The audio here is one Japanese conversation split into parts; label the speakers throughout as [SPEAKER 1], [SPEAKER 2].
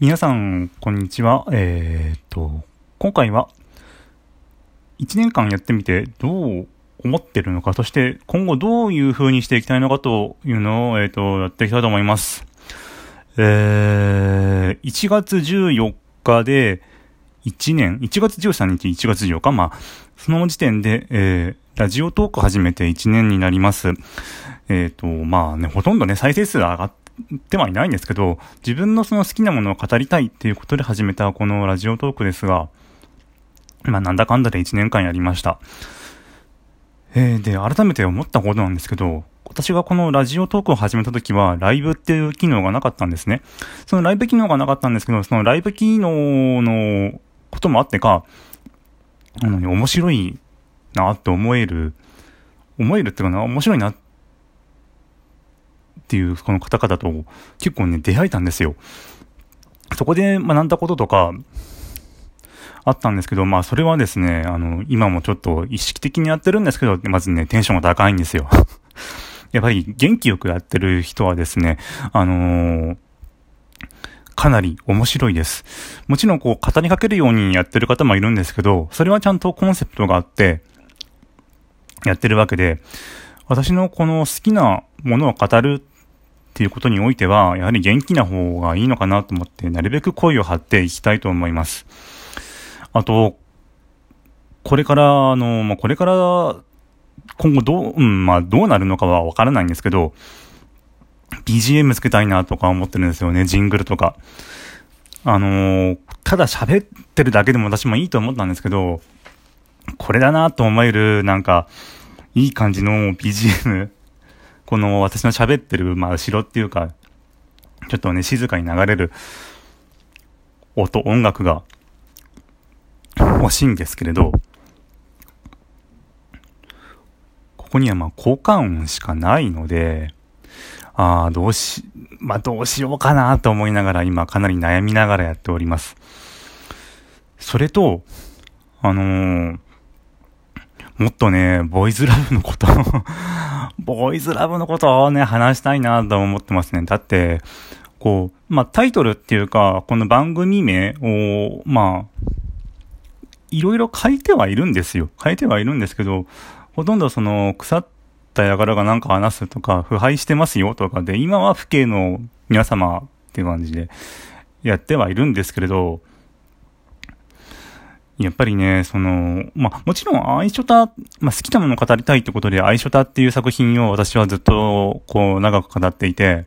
[SPEAKER 1] 皆さん、こんにちは。えー、っと、今回は、1年間やってみてどう思ってるのか、そして今後どういう風にしていきたいのかというのを、えー、っと、やっていきたいと思います。えー、1月14日で1年、1月13日、1月14日、まあ、その時点で、えー、ラジオトーク始めて1年になります。えっ、と、まあね、ほとんどね、再生数上がって、はいないんですけど、自分のその好きなものを語りたいっていうことで始めたこのラジオトークですが、まあなんだかんだで1年間やりました。えー、で、改めて思ったことなんですけど、私がこのラジオトークを始めた時は、ライブっていう機能がなかったんですね。そのライブ機能がなかったんですけど、そのライブ機能のこともあってか、あのね、面白いなって思える、思えるっていうかな、面白いなってっていうこの方々と結構ね、出会えたんですよ。そこで学んだこととか、あったんですけど、まあそれはですね、あの、今もちょっと意識的にやってるんですけど、まずね、テンションが高いんですよ。やっぱり元気よくやってる人はですね、あのー、かなり面白いです。もちろんこう、語りかけるようにやってる方もいるんですけど、それはちゃんとコンセプトがあって、やってるわけで、私のこの好きなものを語るっていうことにおいては、やはり元気な方がいいのかなと思って、なるべく声を張っていきたいと思います。あと、これから、あの、まあ、これから、今後どう、うん、まあ、どうなるのかはわからないんですけど、BGM つけたいなとか思ってるんですよね、ジングルとか。あの、ただ喋ってるだけでも私もいいと思ったんですけど、これだなと思える、なんか、いい感じの BGM この私の喋ってる、まあ、後ろっていうか、ちょっとね、静かに流れる音、音楽が欲しいんですけれど、ここにはまあ効果音しかないので、ああ、どうし、まあどうしようかなと思いながら今かなり悩みながらやっております。それと、あのー、もっとね、ボーイズラブのこと ボーイズラブのことをね、話したいなと思ってますね。だって、こう、まあ、タイトルっていうか、この番組名を、まあ、いろいろ書いてはいるんですよ。書いてはいるんですけど、ほとんどその、腐った輩がなんか話すとか、腐敗してますよとかで、今は父兄の皆様っていう感じでやってはいるんですけれど、やっぱりね、その、まあ、もちろん、愛書た、まあ、好きなものを語りたいってことで、愛書たっていう作品を私はずっと、こう、長く語っていて、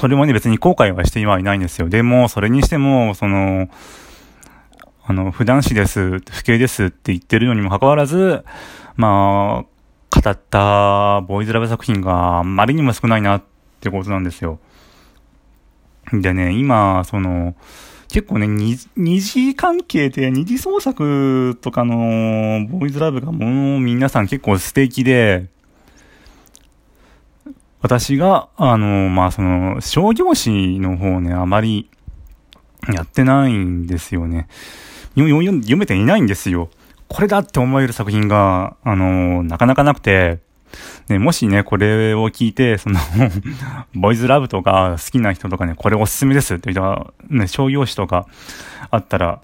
[SPEAKER 1] それもね、別に後悔はしてはいないんですよ。でも、それにしても、その、あの、普段詞です、不敬ですって言ってるのにもかかわらず、まあ、語ったボーイズラブ作品があまりにも少ないなってことなんですよ。でね、今、その、結構ね、二次関係で、二次創作とかのボーイズラブがもう皆さん結構素敵で、私が、あの、まあ、その、商業誌の方ね、あまりやってないんですよね。読めていないんですよ。これだって思える作品が、あの、なかなかなくて、ね、もしね、これを聞いて、その ボイズラブとか好きな人とかね、これおすすめですって言ったね、商業誌とかあったら、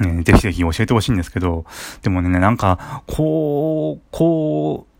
[SPEAKER 1] ね、ぜひぜひ教えてほしいんですけど、でもね、なんか、こう、こう、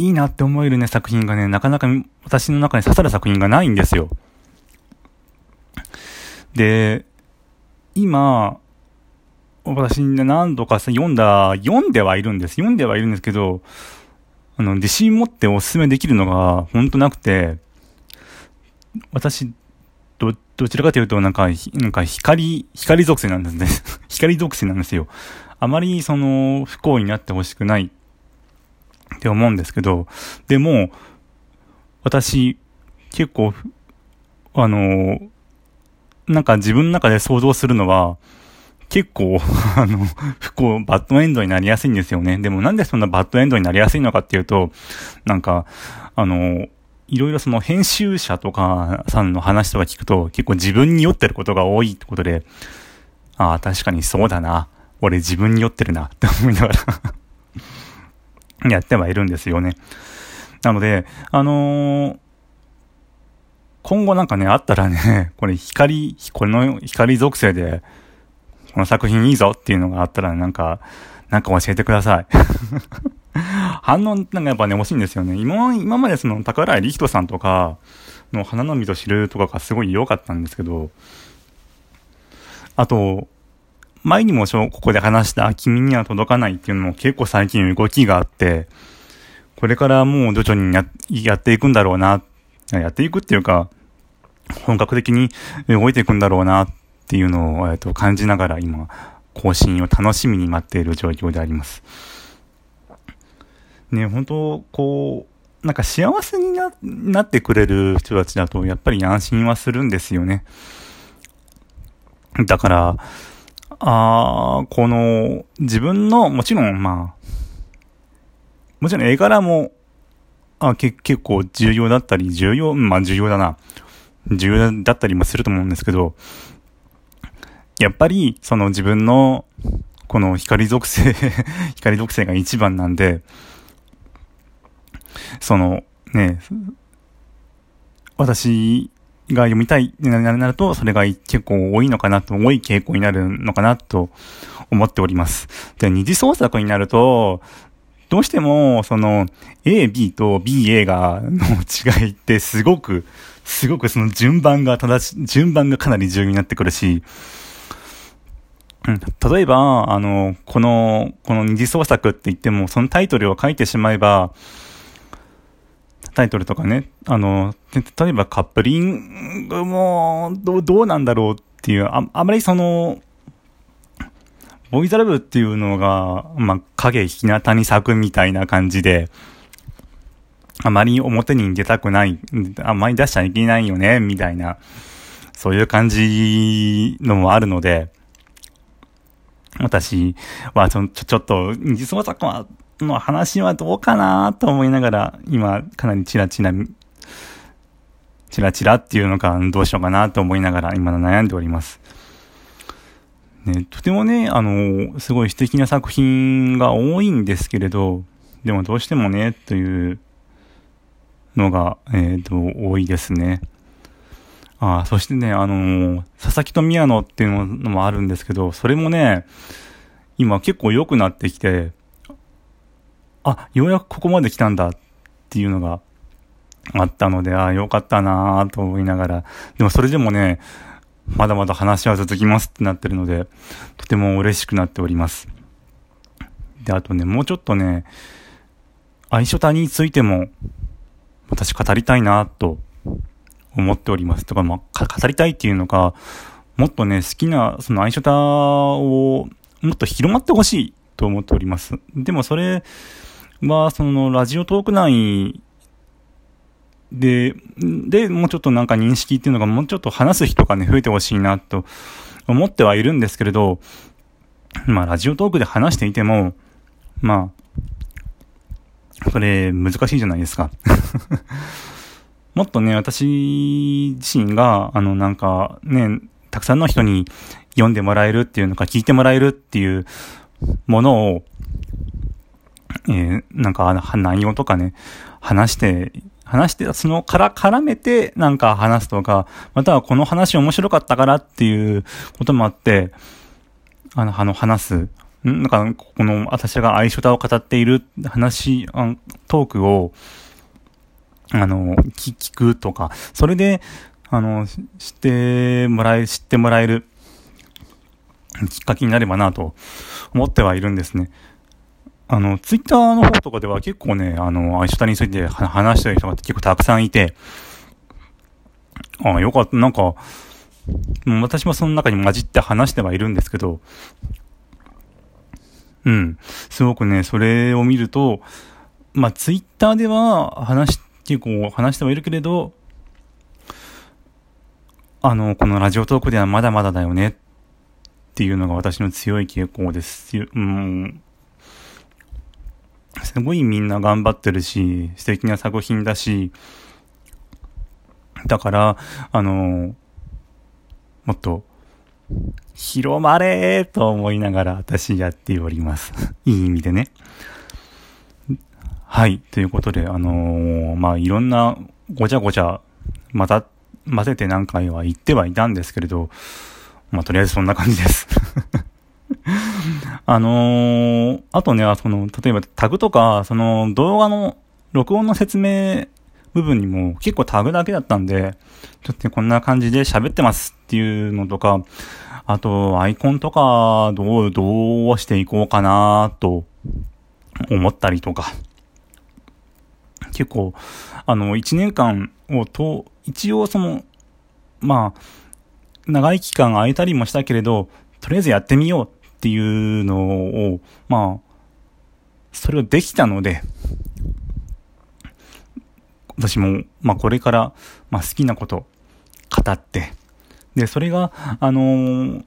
[SPEAKER 1] いいなって思えるね、作品がね、なかなか私の中に刺さる作品がないんですよ。で、今、私ね何度か読んだ、読んではいるんです。読んではいるんですけど、あの、自信持ってお勧めできるのが、ほんとなくて、私、ど、どちらかというと、なんか、なんか光、光属性なんですね。光属性なんですよ。あまり、その、不幸になってほしくないって思うんですけど、でも、私、結構、あの、なんか自分の中で想像するのは、結構、あの、不幸、バッドエンドになりやすいんですよね。でもなんでそんなバッドエンドになりやすいのかっていうと、なんか、あの、いろいろその編集者とかさんの話とか聞くと結構自分に酔ってることが多いってことで、ああ、確かにそうだな。俺自分に酔ってるなって思いながらやってはいるんですよね。なので、あのー、今後なんかね、あったらね、これ光、この光属性で、この作品いいぞっていうのがあったら、なんか、なんか教えてください。反応なんかやっぱね、欲しいんですよね。今、今までその、宝井リヒトさんとかの花の実と知るとかがすごい良かったんですけど、あと、前にもここで話した君には届かないっていうのも結構最近動きがあって、これからもう徐々にややっていくんだろうな、やっていくっていうか、本格的に動いていくんだろうなっっていうのを、えっと、感じながら今、更新を楽しみに待っている状況であります。ね、本当こう、なんか幸せにななってくれる人たちだと、やっぱり安心はするんですよね。だから、あこの、自分の、もちろん、まあ、もちろん絵柄も、あけ結構重要だったり、重要、まあ重要だな。重要だったりもすると思うんですけど、やっぱり、その自分の、この光属性 光属性が一番なんで、その、ね、私が読みたいになると、それが結構多いのかなと、多い傾向になるのかなと思っております。で、二次創作になると、どうしても、その、A、B と B、A が、の違いってすごく、すごくその順番が正し、順番がかなり重要になってくるし、例えば、あの、この、この二次創作って言っても、そのタイトルを書いてしまえば、タイトルとかね、あの、例えばカップリングも、どう、どうなんだろうっていう、あ、あまりその、ボーイズラブっていうのが、まあ、影、日向に咲くみたいな感じで、あまり表に出たくない、あまり出しちゃいけないよね、みたいな、そういう感じのもあるので、私はちょ、ちょ、っと、二次創作は、の話はどうかなと思いながら、今、かなりチラチラ、チラチラっていうのか、どうしようかなと思いながら、今悩んでおります。ね、とてもね、あの、すごい素敵な作品が多いんですけれど、でもどうしてもね、というのが、えっ、ー、と、多いですね。ああそしてね、あの佐々木と宮野っていうのもあるんですけど、それもね、今結構良くなってきて、あ、ようやくここまで来たんだっていうのがあったので、ああ、よかったなぁと思いながら、でもそれでもね、まだまだ話は続きますってなってるので、とても嬉しくなっております。で、あとね、もうちょっとね、愛書谷についても、私語りたいなと思っております。とか、まあ、語りたいっていうのか、もっとね、好きな、その愛書タを、もっと広まってほしいと思っております。でもそれは、その、ラジオトーク内で、で、もうちょっとなんか認識っていうのがもうちょっと話す人がね、増えてほしいなと思ってはいるんですけれど、まあ、ラジオトークで話していても、まあ、それ難しいじゃないですか。もっとね、私自身が、あの、なんか、ね、たくさんの人に読んでもらえるっていうのか、聞いてもらえるっていうものを、えー、なんか、内容とかね、話して話して、そのから絡めてなんか話すとか、またはこの話面白かったからっていうこともあって、あの、あの話す。なんか、この私が愛書タを語っている話、トークを、あの、聞くとか、それで、あの、知ってもらえ、知ってもらえるきっかけになればなと思ってはいるんですね。あの、ツイッターの方とかでは結構ね、あの、アイシュタについて話してる人が結構たくさんいて、ああ、よかった、なんか、私もその中に混じって話してはいるんですけど、うん。すごくね、それを見ると、まあ、ツイッターでは話して、結構話してはいるけれど、あの、このラジオトークではまだまだだよねっていうのが私の強い傾向です。うん。すごいみんな頑張ってるし、素敵な作品だし、だから、あの、もっと、広まれと思いながら私やっております。いい意味でね。はい。ということで、あのー、まあ、いろんなごちゃごちゃ、また混ぜて何回は言ってはいたんですけれど、まあ、とりあえずそんな感じです あのー、あとね、その、例えばタグとか、その動画の録音の説明部分にも結構タグだけだったんで、ちょっとね、こんな感じで喋ってますっていうのとか、あと、アイコンとか、どう、どうしていこうかなと思ったりとか、結構、あの、一年間をと、一応その、まあ、長い期間空いたりもしたけれど、とりあえずやってみようっていうのを、まあ、それをできたので、私も、まあこれから、まあ好きなこと語って、で、それが、あのー、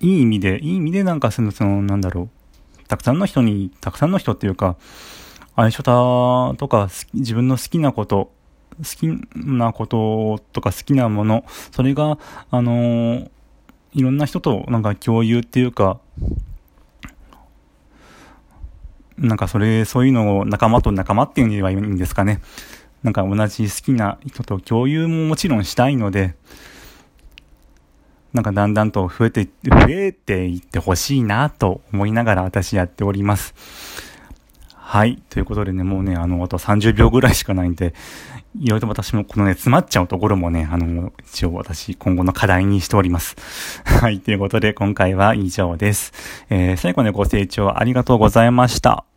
[SPEAKER 1] いい意味で、いい意味でなんかその、その、なんだろう、たくさんの人に、たくさんの人っていうか、相性たとか、自分の好きなこと、好きなこととか好きなもの、それが、あのー、いろんな人となんか共有っていうか、なんかそれ、そういうのを仲間と仲間っていうにはいいんですかね。なんか同じ好きな人と共有ももちろんしたいので、なんかだんだんと増えて、増えていってほしいなと思いながら私やっております。はい。ということでね、もうね、あの、あと30秒ぐらいしかないんで、いろいろと私もこのね、詰まっちゃうところもね、あの、一応私今後の課題にしております。はい。ということで今回は以上です。えー、最後までご清聴ありがとうございました。